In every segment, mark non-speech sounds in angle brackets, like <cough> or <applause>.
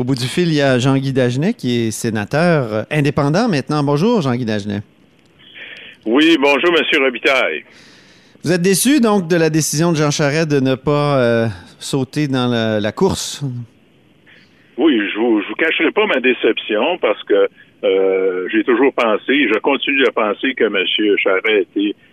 Au bout du fil, il y a Jean-Guy Dagenet qui est sénateur indépendant maintenant. Bonjour, Jean-Guy Dagenet. Oui, bonjour, M. Robitaille. Vous êtes déçu donc de la décision de Jean Charest de ne pas euh, sauter dans la, course? Oui, je ne vous, cacherai pas ma déception parce que euh, j'ai toujours pensé, je continue à penser que M. Charest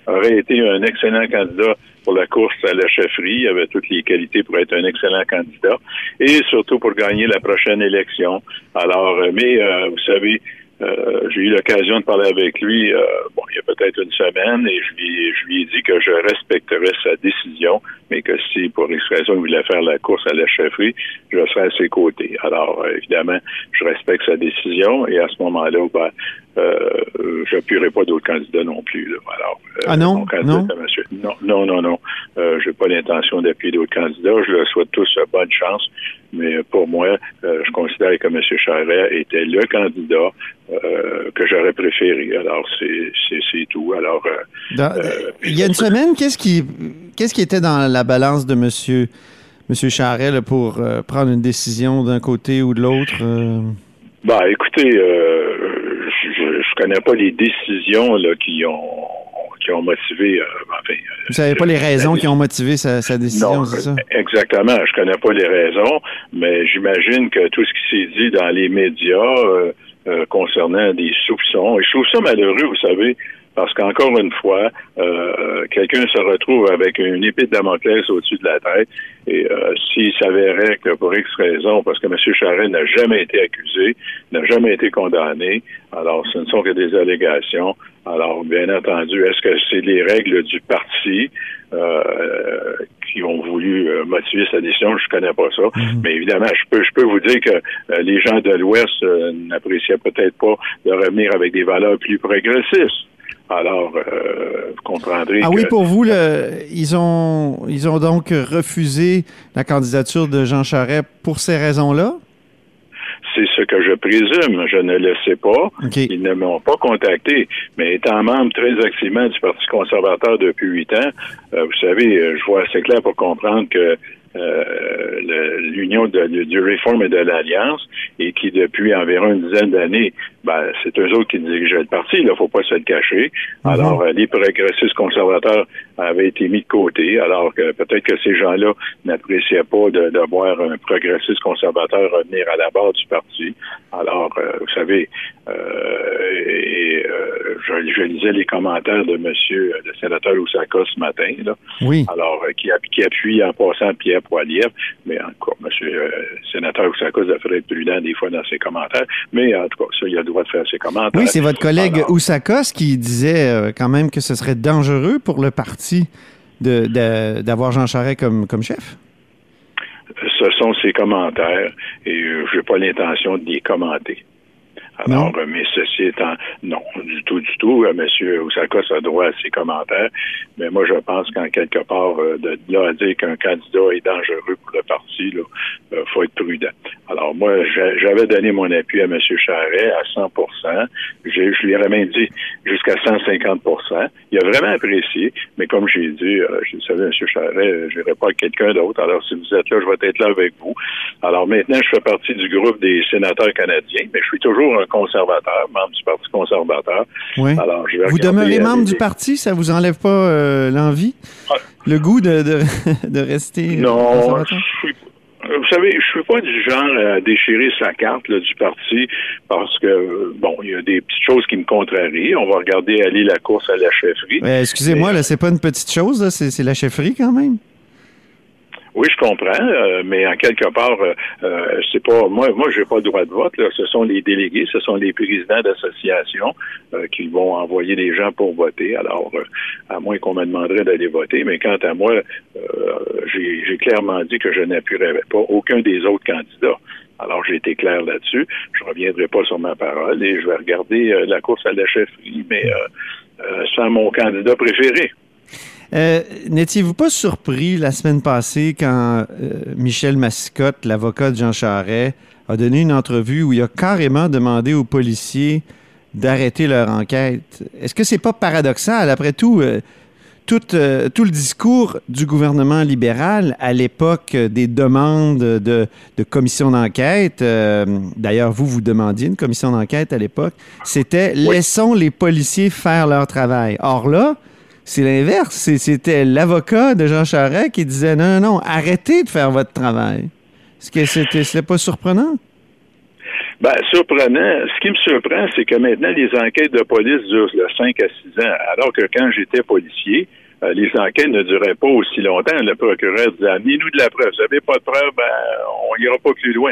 aurait été un excellent candidat pour la course à la chefferie. Avait toutes les qualités pour être un excellent candidat et surtout pour gagner la prochaine élection. Alors, euh, mais vous savez, euh, j'ai eu l'occasion de parler avec lui euh, bon, il y a peut-être une semaine et je lui, je lui ai dit que je respecterais sa décision, mais que si pour X raison il voulait faire la course à la chefferie, je serais à ses côtés. Alors, euh, évidemment, je respecte sa décision et à ce moment-là, ben, euh, j'appuierai pas d'autres candidats non plus. Alors, ah non? Non? non, non, non, non. Euh, j'ai pas l'intention d'appuyer d'autres candidats. Je leur souhaite tous bonne chance. Mais pour moi, je considère que M. Charret était le candidat euh, que j'aurais préféré. Alors, c'est tout. Alors, euh, euh, il y a une semaine, qu'est-ce qui, qu'est-ce qui était dans la balance de Monsieur, Monsieur Charret pour prendre une décision d'un côté ou de l'autre? Bah, écoutez, je, ne connais pas les décisions là, qui ont qui ont motivé. enfin, Vous savez pas les raisons qui ont motivé sa, décision, c'est ça? Exactement. Je connais pas les raisons, mais j'imagine que tout ce qui s'est dit dans les médias euh, concernant des soupçons. Et je trouve ça malheureux, vous savez, parce qu'encore une fois, euh, quelqu'un se retrouve avec une épée de Damoclès au-dessus de la tête. Et euh, s'il s'avérait que pour X raison, parce que M. Charest n'a jamais été accusé, n'a jamais été condamné, alors ce ne sont que des allégations. Alors, bien entendu, est-ce que c'est les règles du parti euh, qui ont voulu euh, motiver sa décision, je connais pas ça. Mhm. Mais évidemment, je peux, je peux vous dire que euh, les gens de l'Ouest n'appréciaient peut-être pas de revenir avec des valeurs plus progressistes. Alors, vous comprendrez. Ah oui, pour vous, ils ont ils ont donc refusé la candidature de Jean Charest pour ces raisons-là? C'est ce que je présume. Je ne le sais pas. Ils ne m'ont pas contacté. Mais étant membre très activement du Parti conservateur depuis huit ans, euh, vous savez, euh, je vois assez clair pour comprendre que euh, l'union du Réforme et de l'Alliance, et qui depuis environ une dizaine d'années, ben, c'est eux autres qui dirigeaient le parti, il ne faut pas se le cacher. Mhm. Alors, euh, les progressistes conservateurs avaient été mis de côté, alors que peut-être que ces gens-là n'appréciaient pas de, voir un progressiste conservateur revenir à la barre du parti. Alors, euh, vous savez, et, je, lisais les commentaires de monsieur le sénateur Oussaka ce matin, là. Oui. Alors, qui, qui appuie en passant Pierre Poilievre, mais encore, M. Euh, sénateur Oussakos devrait être prudent des fois dans ses commentaires, mais en tout cas, ça, il a le droit de faire ses commentaires. Oui, c'est votre collègue Oussakos qui disait euh, quand même que ce serait dangereux pour le parti d'avoir Jean Charest comme, comme chef. Ce sont ses commentaires et euh, je n'ai pas l'intention de les commenter. Alors, mais ceci étant, non, du tout, du tout. Euh, Monsieur Oussakos a droit à ses commentaires, mais moi, je pense qu'en quelque part, euh, de là à dire qu'un candidat est dangereux pour le parti, il euh, faut être prudent. Alors, moi, j'avais donné mon appui à M. Charret à 100% Je, je lui ai même dit jusqu'à 150% Il a vraiment apprécié, mais comme j'ai dit, je savais, M. Charret, je n'irai pas avec quelqu'un d'autre. Alors, si vous êtes là, je vais être là avec vous. Alors, maintenant, je fais partie du groupe des sénateurs canadiens, mais je suis toujours un conservateur, membre du Parti conservateur. Oui. Alors, vous demeurez membre du parti, ça vous enlève pas euh, l'envie, le goût de, de, <laughs> rester non, vous savez, je suis pas du genre à déchirer sa carte du parti parce que bon, il y a des petites choses qui me contrarient. On va regarder aller la course à la chefferie. Excusez-moi, là, c'est pas une petite chose, c'est la chefferie quand même. Oui, je comprends, euh, mais en quelque part, euh, euh, c'est pas moi. Moi, j'ai pas le droit de vote. Là. Ce sont les délégués, ce sont les présidents d'associations qui vont envoyer les gens pour voter. Alors, à moins qu'on me demanderait d'aller voter, mais quant à moi, j'ai clairement dit que je n'appuierais pas aucun des autres candidats. Alors, j'ai été clair là-dessus. Je reviendrai pas sur ma parole et je vais regarder la course à la chefferie, mais sans mon candidat préféré. Euh, n'étiez-vous pas surpris la semaine passée quand euh, Michel Massicotte, l'avocat de Jean Charret, a donné une entrevue où il a carrément demandé aux policiers d'arrêter leur enquête? Est-ce que c'est pas paradoxal? Après tout, euh, tout, tout le discours du gouvernement libéral à l'époque des demandes de, de commission d'enquête, d'ailleurs, vous, vous demandiez une commission d'enquête à l'époque, c'était laissons les policiers faire leur travail. Or là, c'est l'inverse. C'était l'avocat de Jean Charest qui disait non, non, non, arrêtez de faire votre travail. Est-ce que c'était pas surprenant? Ben, surprenant. Ce qui me surprend, c'est que maintenant, les enquêtes de police durent de 5 à 6 ans, alors que quand j'étais policier, euh, les enquêtes ne duraient pas aussi longtemps. Le procureur disait Amenez-nous de la preuve. Vous n'avez pas de preuve, ben, on n'ira pas plus loin.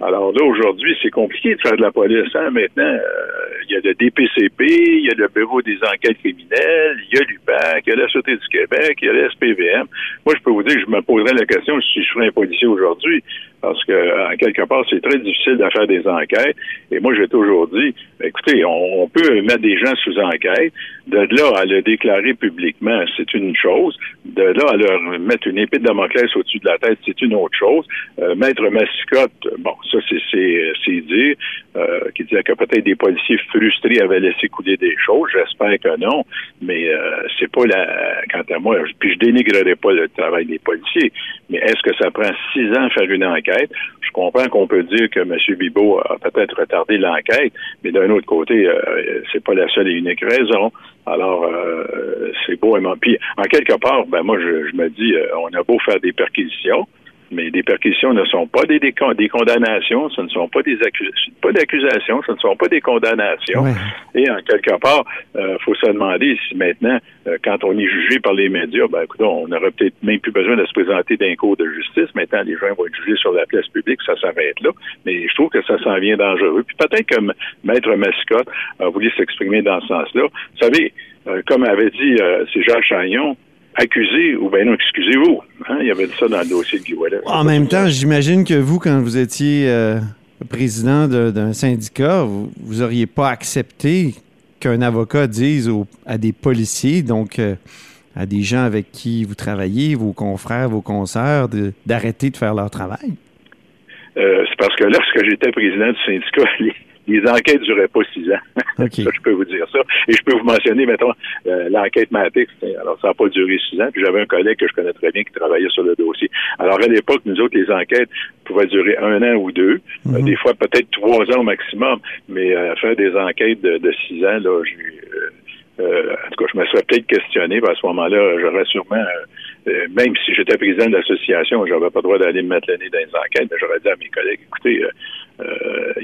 Alors là, aujourd'hui, c'est compliqué de faire de la police. Hein? Maintenant, euh, il y a le DPCP, il y a le Bureau des enquêtes criminelles, il y a l'UPAC, il y a la Sûreté du Québec, il y a la SPVM. Moi, je peux vous dire que je me poserais la question si je serais un policier aujourd'hui, parce que, en quelque part, c'est très difficile de faire des enquêtes. Et moi, j'ai toujours dit, écoutez, on, peut mettre des gens sous enquête. De là à le déclarer publiquement, c'est une chose. De là à leur mettre une épée de Damoclès au-dessus de la tête, c'est une autre chose. Euh, Maître Massicotte, bon, ça, c'est dire, euh, qui disait que peut-être des policiers frustrés avaient laissé couler des choses. J'espère que non, mais euh, c'est pas la. Quant à moi, puis je dénigrerai pas le travail des policiers, mais est-ce que ça prend six ans à faire une enquête? Je comprends qu'on peut dire que M. Bibot a peut-être retardé l'enquête, mais d'un autre côté, euh, c'est pas la seule et unique raison. Alors, euh, c'est beau. Puis, en quelque part, ben moi, je, je me dis, on a beau faire des perquisitions, mais des perquisitions ne sont pas des, des, condamnations, ce ne sont pas des pas d'accusations, ce ne sont pas des condamnations. Et en quelque part, il euh, faut se demander si maintenant, euh, quand on est jugé par les médias, ben écoute, on n'aurait peut-être même plus besoin de se présenter d'un cours de justice. Maintenant, les gens vont être jugés sur la place publique, ça s'arrête là. Mais je trouve que ça s'en vient dangereux. Puis peut-être que Maître Mascotte a voulu s'exprimer dans ce sens-là. Vous savez, euh, comme avait dit c'est Jacques Chagnon, accusé ou bien non, excusez-vous. Hein, il y avait ça dans le dossier de Guy En même temps, j'imagine que vous, quand vous étiez euh, président d'un syndicat, vous n'auriez pas accepté qu'un avocat dise à des policiers, donc euh, à des gens avec qui vous travaillez, vos confrères, vos consoeurs, d'arrêter de, faire leur travail? Euh, c'est parce que lorsque j'étais président du syndicat, <laughs> les enquêtes ne duraient pas six ans. <laughs> ça, je peux vous dire ça. Et je peux vous mentionner, mettons, euh, l'enquête Matix. Alors, ça n'a pas duré six ans. Puis j'avais un collègue que je connais très bien qui travaillait sur le dossier. Alors, à l'époque, nous autres, les enquêtes pouvaient durer un an ou deux. Euh, mhm. des fois, peut-être trois ans au maximum. Mais euh, faire des enquêtes de, six ans, là, en tout cas, je me serais peut-être questionné. à ce moment-là, j'aurais sûrement même si j'étais président de l'association, j'avais pas le droit d'aller me mettre le nez dans les enquêtes, mais j'aurais dit à mes collègues, écoutez, euh,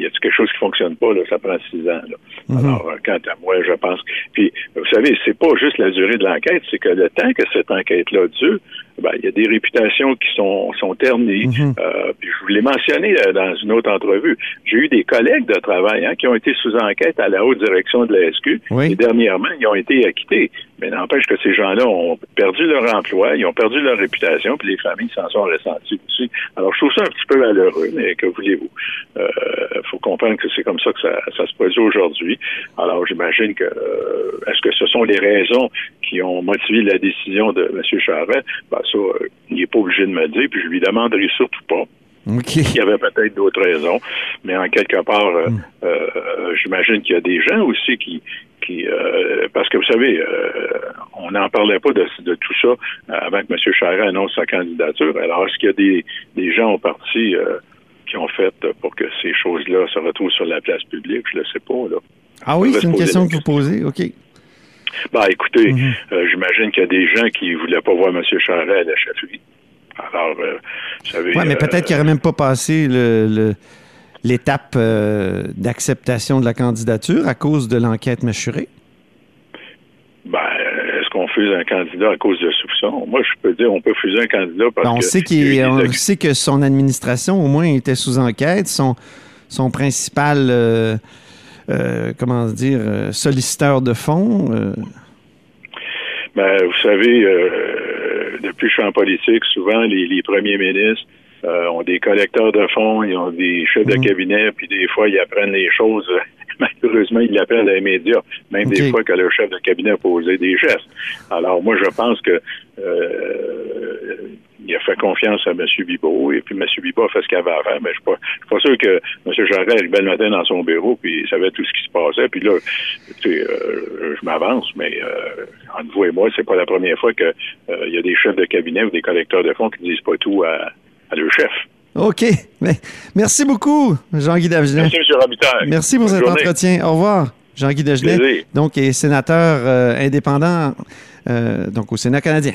y a quelque chose qui fonctionne pas, là, ça prend six ans. Là. Mhm. Alors, euh, quant à moi, je pense. Puis, vous savez, c'est pas juste la durée de l'enquête, c'est que le temps que cette enquête-là dure, ben, il y a des réputations qui sont, sont ternies. Mhm. euh, puis je vous l'ai mentionné euh, dans une autre entrevue. J'ai eu des collègues de travail hein, qui ont été sous enquête à la haute direction de la SQ et dernièrement, ils ont été acquittés. Mais n'empêche que ces gens-là ont perdu leur emploi, ils ont perdu leur réputation, puis les familles s'en sont ressenties aussi. Alors, je trouve ça un petit peu malheureux, mais que voulez-vous? Il euh, faut comprendre que c'est comme ça que ça, ça se produit aujourd'hui. Alors, j'imagine que euh, est-ce que ce sont les raisons qui ont motivé la décision de M. Charret? Ben, ça, euh, il n'est pas obligé de me dire, puis je lui demanderai surtout pas. Il y avait peut-être d'autres raisons, mais en quelque part, euh, hmm. euh, j'imagine qu'il y a des gens aussi qui, qui parce que vous savez, on n'en parlait pas de, tout ça avant que M. Charest annonce sa candidature. Alors, est-ce qu'il y a des, des gens au parti qui ont fait pour que ces choses-là se retrouvent sur la place publique? Je ne le sais pas. Là. Ah oui, c'est une question que vous posez, OK. Ben, écoutez, mhm. euh, j'imagine qu'il y a des gens qui ne voulaient pas voir M. Charest à la chefferie. Alors, euh, vous savez. Oui, mais peut-être euh, qu'il n'aurait même pas passé l'étape d'acceptation de la candidature à cause de l'enquête mâchurée. Ben, est-ce qu'on fuse un candidat à cause de soupçons? Moi, je peux dire on peut fuser un candidat parce ben, on que. Sait on sait que son administration, au moins, était sous enquête. Son, son principal. Euh, comment dire, euh, solliciteur de fonds? Euh? Ben, vous savez, depuis que je suis en politique, souvent les, premiers ministres ont des collecteurs de fonds, ils ont des chefs de mhm. cabinet, puis des fois, ils apprennent les choses. <laughs> Malheureusement, ils l'appellent dans les médias, même des fois que le chef de cabinet a posé des gestes. Alors, moi, je pense que il a fait confiance à M. Bibot, et puis M. Bibot a fait ce qu'il avait à faire, mais je ne suis pas sûr que M. Charret arrivait le matin dans son bureau, puis il savait tout ce qui se passait. Puis là, euh, je m'avance, mais euh, entre vous et moi, c'est pas la première fois qu'il euh, y a des chefs de cabinet ou des collecteurs de fonds qui disent pas tout à, leur chef. OK. Mais, merci beaucoup, Jean-Guy Dagenet. Merci, M. Robitaille. Merci pour cet entretien. Au revoir. Jean-Guy Dagenet, donc, est sénateur indépendant donc au Sénat canadien.